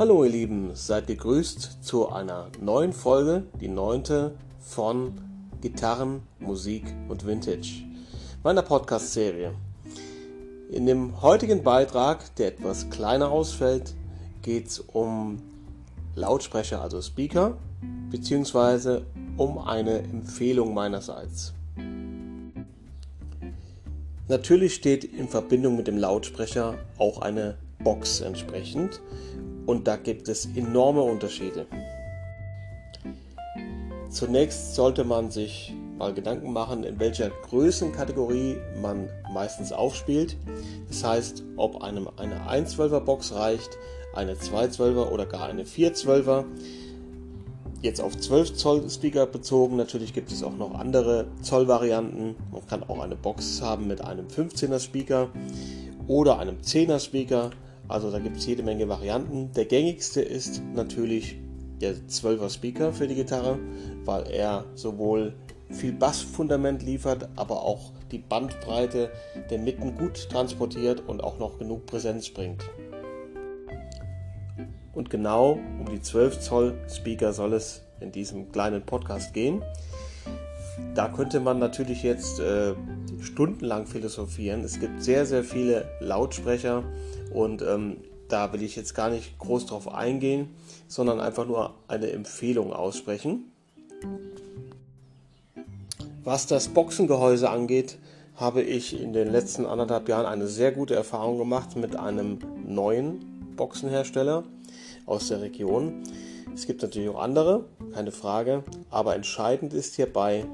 Hallo ihr Lieben, seid gegrüßt zu einer neuen Folge, die neunte von Gitarren, Musik und Vintage, meiner Podcast-Serie. In dem heutigen Beitrag, der etwas kleiner ausfällt, geht es um Lautsprecher, also Speaker, beziehungsweise um eine Empfehlung meinerseits. Natürlich steht in Verbindung mit dem Lautsprecher auch eine Box entsprechend und da gibt es enorme Unterschiede. Zunächst sollte man sich mal Gedanken machen, in welcher Größenkategorie man meistens aufspielt. Das heißt, ob einem eine 112er Box reicht, eine 212er oder gar eine 412er. Jetzt auf 12 Zoll Speaker bezogen, natürlich gibt es auch noch andere Zollvarianten. Man kann auch eine Box haben mit einem 15er Speaker oder einem 10er Speaker. Also da gibt es jede Menge Varianten. Der gängigste ist natürlich der 12er Speaker für die Gitarre, weil er sowohl viel Bassfundament liefert, aber auch die Bandbreite der Mitten gut transportiert und auch noch genug Präsenz bringt. Und genau um die 12 Zoll Speaker soll es in diesem kleinen Podcast gehen. Da könnte man natürlich jetzt äh, stundenlang philosophieren. Es gibt sehr, sehr viele Lautsprecher und ähm, da will ich jetzt gar nicht groß drauf eingehen, sondern einfach nur eine Empfehlung aussprechen. Was das Boxengehäuse angeht, habe ich in den letzten anderthalb Jahren eine sehr gute Erfahrung gemacht mit einem neuen Boxenhersteller aus der Region. Es gibt natürlich auch andere, keine Frage, aber entscheidend ist hierbei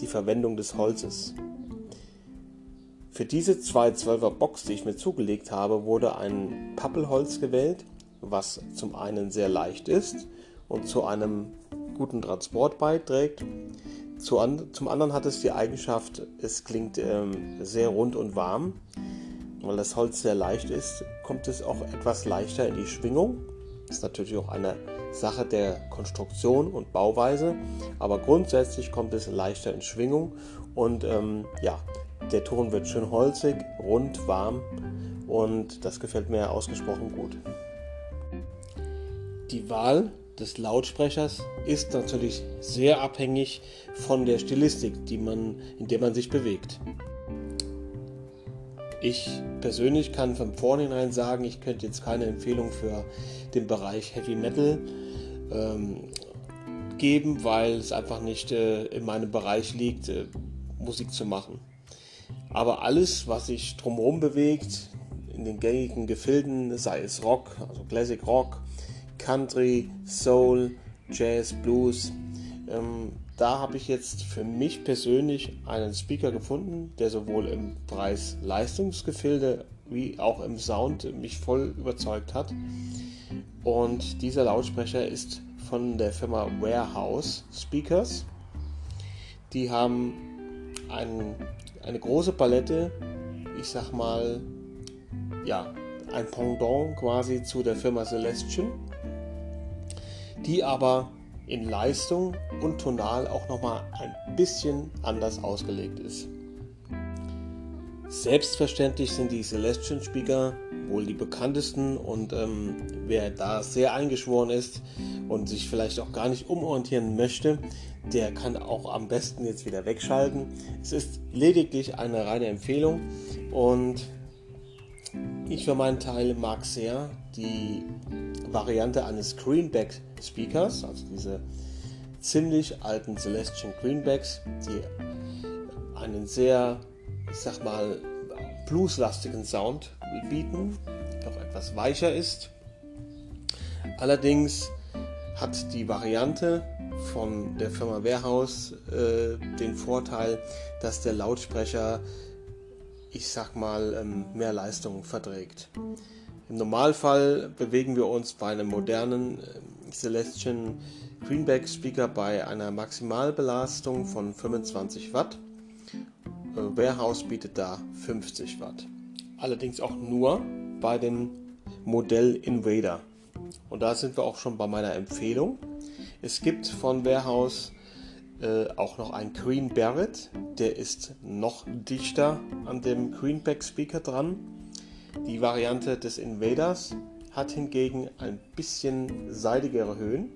die Verwendung des Holzes. Für diese 212er Box, die ich mir zugelegt habe, wurde ein Pappelholz gewählt, was zum einen sehr leicht ist und zu einem guten Transport beiträgt. zum anderen hat es die Eigenschaft, es klingt ähm, sehr rund und warm. Weil das Holz sehr leicht ist, kommt es auch etwas leichter in die Schwingung ist natürlich auch eine Sache der Konstruktion und Bauweise, aber grundsätzlich kommt es leichter in Schwingung und ähm, ja, der Ton wird schön holzig, rund, warm und das gefällt mir ausgesprochen gut. Die Wahl des Lautsprechers ist natürlich sehr abhängig von der Stilistik, die man, in der man sich bewegt. Ich persönlich kann von vornherein sagen, ich könnte jetzt keine Empfehlung für den Bereich Heavy Metal ähm, geben, weil es einfach nicht äh, in meinem Bereich liegt, äh, Musik zu machen. Aber alles, was sich drumherum bewegt, in den gängigen Gefilden, sei es Rock, also Classic Rock, Country, Soul, Jazz, Blues, ähm, da habe ich jetzt für mich persönlich einen Speaker gefunden, der sowohl im Preis-Leistungsgefilde wie auch im Sound mich voll überzeugt hat. Und dieser Lautsprecher ist von der Firma Warehouse Speakers. Die haben ein, eine große Palette, ich sag mal, ja, ein Pendant quasi zu der Firma Celestion, die aber in Leistung und tonal auch nochmal ein bisschen anders ausgelegt ist. Selbstverständlich sind die Celestian Speaker wohl die bekanntesten und ähm, wer da sehr eingeschworen ist und sich vielleicht auch gar nicht umorientieren möchte, der kann auch am besten jetzt wieder wegschalten. Es ist lediglich eine reine Empfehlung und ich für meinen Teil mag sehr die Variante eines Greenback Speakers, also diese ziemlich alten Celestian Greenbacks, die einen sehr, ich sag mal, blueslastigen Sound bieten, auch etwas weicher ist. Allerdings hat die Variante von der Firma Warehouse äh, den Vorteil, dass der Lautsprecher, ich sag mal, ähm, mehr Leistung verträgt. Im Normalfall bewegen wir uns bei einem modernen äh, Celestian Greenback Speaker bei einer Maximalbelastung von 25 Watt. Äh, Warehouse bietet da 50 Watt. Allerdings auch nur bei dem Modell Invader. Und da sind wir auch schon bei meiner Empfehlung. Es gibt von Warehouse äh, auch noch einen Green Barrett, der ist noch dichter an dem Greenback Speaker dran die Variante des Invaders hat hingegen ein bisschen seidigere Höhen.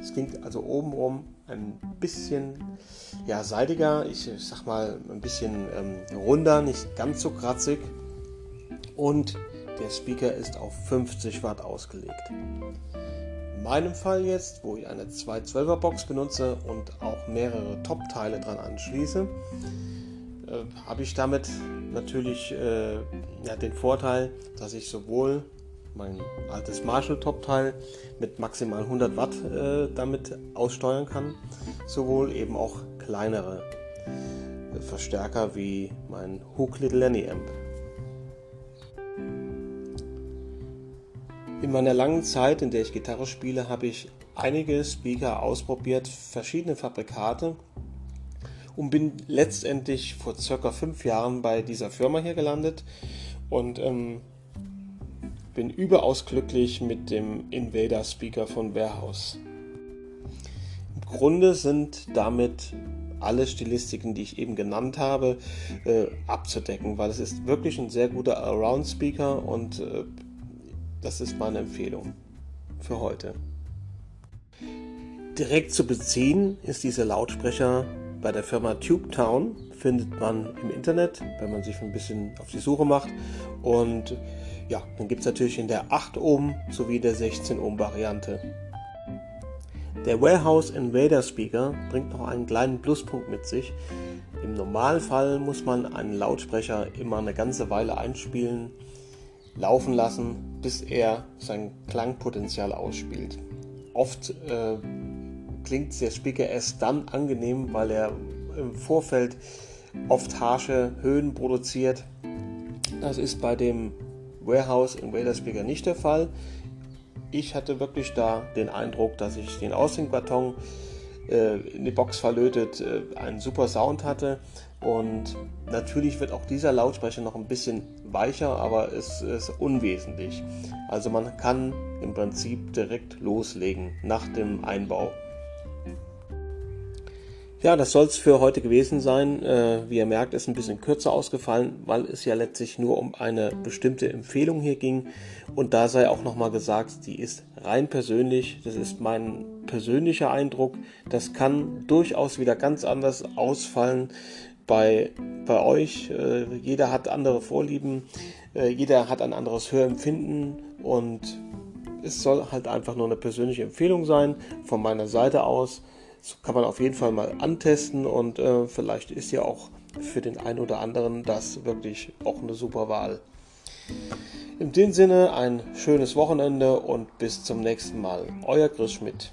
Es klingt also obenrum ein bisschen ja, seidiger, ich, ich sag mal ein bisschen ähm, runder, nicht ganz so kratzig. Und der Speaker ist auf 50 Watt ausgelegt. In meinem Fall jetzt, wo ich eine 212er Box benutze und auch mehrere Top-Teile dran anschließe, äh, habe ich damit natürlich äh, ja, den Vorteil, dass ich sowohl mein altes Marshall Top-Teil mit maximal 100 Watt äh, damit aussteuern kann, sowohl eben auch kleinere äh, Verstärker wie mein Hook Little Lenny Amp. In meiner langen Zeit, in der ich Gitarre spiele, habe ich einige Speaker ausprobiert, verschiedene Fabrikate und bin letztendlich vor circa fünf Jahren bei dieser Firma hier gelandet und ähm, bin überaus glücklich mit dem Invader Speaker von Warehouse. Im Grunde sind damit alle Stilistiken, die ich eben genannt habe, äh, abzudecken, weil es ist wirklich ein sehr guter Around Speaker und äh, das ist meine Empfehlung für heute. Direkt zu beziehen ist dieser Lautsprecher bei der Firma TubeTown. Findet man im Internet, wenn man sich ein bisschen auf die Suche macht. Und ja, dann gibt es natürlich in der 8 Ohm sowie der 16 Ohm Variante. Der Warehouse Invader Speaker bringt noch einen kleinen Pluspunkt mit sich. Im Normalfall muss man einen Lautsprecher immer eine ganze Weile einspielen, laufen lassen, bis er sein Klangpotenzial ausspielt. Oft äh, klingt der Speaker erst dann angenehm, weil er im Vorfeld oft harsche Höhen produziert. Das ist bei dem Warehouse Invader Speaker nicht der Fall. Ich hatte wirklich da den Eindruck, dass ich den Aussingkarton äh, in die Box verlötet äh, einen super Sound hatte und natürlich wird auch dieser Lautsprecher noch ein bisschen weicher, aber es ist unwesentlich. Also man kann im Prinzip direkt loslegen nach dem Einbau. Ja, das soll es für heute gewesen sein. Äh, wie ihr merkt, ist ein bisschen kürzer ausgefallen, weil es ja letztlich nur um eine bestimmte Empfehlung hier ging. Und da sei auch nochmal gesagt, die ist rein persönlich. Das ist mein persönlicher Eindruck. Das kann durchaus wieder ganz anders ausfallen bei, bei euch. Äh, jeder hat andere Vorlieben, äh, jeder hat ein anderes Hörempfinden und es soll halt einfach nur eine persönliche Empfehlung sein von meiner Seite aus. Das kann man auf jeden Fall mal antesten und äh, vielleicht ist ja auch für den einen oder anderen das wirklich auch eine super Wahl. In dem Sinne ein schönes Wochenende und bis zum nächsten Mal. Euer Chris Schmidt.